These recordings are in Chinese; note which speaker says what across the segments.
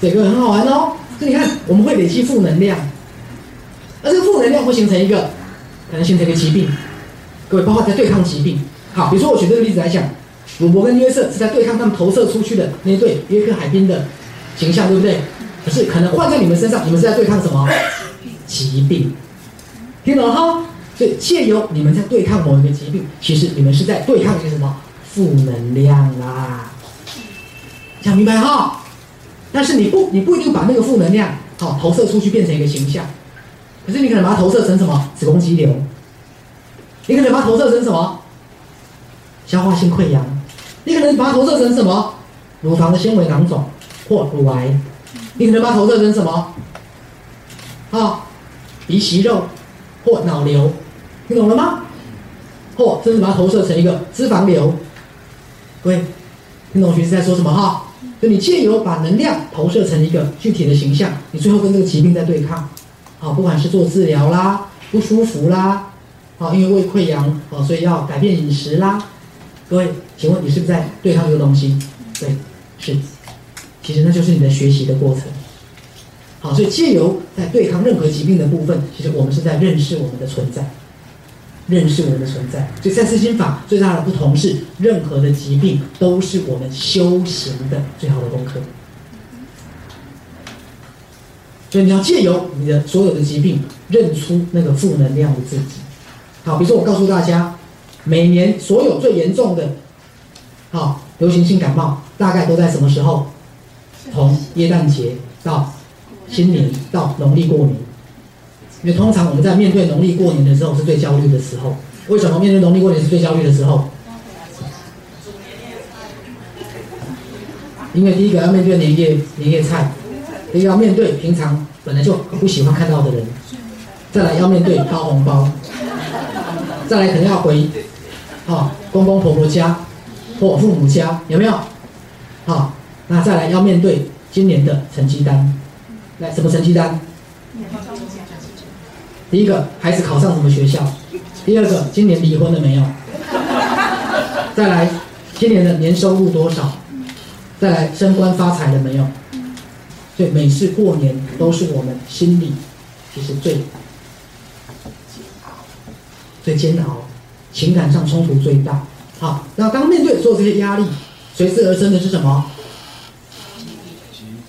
Speaker 1: 这个很好玩哦。所以你看，我们会累积负能量，而这个负能量会形成一个，可能形成一个疾病。各位，包括在对抗疾病。好，比如说我举这个例子来讲，鲁伯跟约瑟是在对抗他们投射出去的那对约克海滨的形象，对不对？可是可能换在你们身上，你们是在对抗什么？疾病。听懂了哈？所以借由你们在对抗某一个疾病，其实你们是在对抗一个什么负能量啦？讲明白哈？但是你不，你不一定把那个负能量好投射出去变成一个形象，可是你可能把它投射成什么？子宫肌瘤，你可能把它投射成什么？消化性溃疡，你可能把它投射成什么？乳房的纤维囊肿或乳癌，你可能把它投射成什么？啊鼻息肉或脑瘤。听懂了吗？或甚至把它投射成一个脂肪瘤，各位，听懂学士在说什么哈？就你借由把能量投射成一个具体的形象，你最后跟这个疾病在对抗，好，不管是做治疗啦，不舒服啦，好，因为胃溃疡，好，所以要改变饮食啦。各位，请问你是不是在对抗这个东西？对，是。其实那就是你的学习的过程。好，所以借由在对抗任何疾病的部分，其实我们是在认识我们的存在。认识我们的存在，所以三四心法最大的不同是，任何的疾病都是我们修行的最好的功课。所以你要借由你的所有的疾病，认出那个负能量的自己。好，比如说我告诉大家，每年所有最严重的，好流行性感冒，大概都在什么时候？从耶诞节到新年到农历过年。因为通常我们在面对农历过年的时候是最焦虑的时候。为什么面对农历过年是最焦虑的时候？因为第一个要面对年夜年夜菜，第二要面对平常本来就不喜欢看到的人，再来要面对包红包，再来可能要回，啊公公婆婆家或父母家，有没有？好，那再来要面对今年的成绩单，来什么成绩单？第一个孩子考上什么学校？第二个今年离婚了没有？再来今年的年收入多少？再来升官发财了没有？所以每次过年都是我们心里其实最最煎熬，情感上冲突最大。好，那当面对所有这些压力，随之而生的是什么？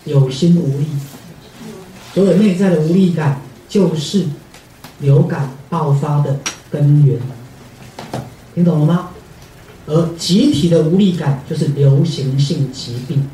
Speaker 1: 有心无力，所有内在的无力感就是。流感爆发的根源，听懂了吗？而集体的无力感就是流行性疾病。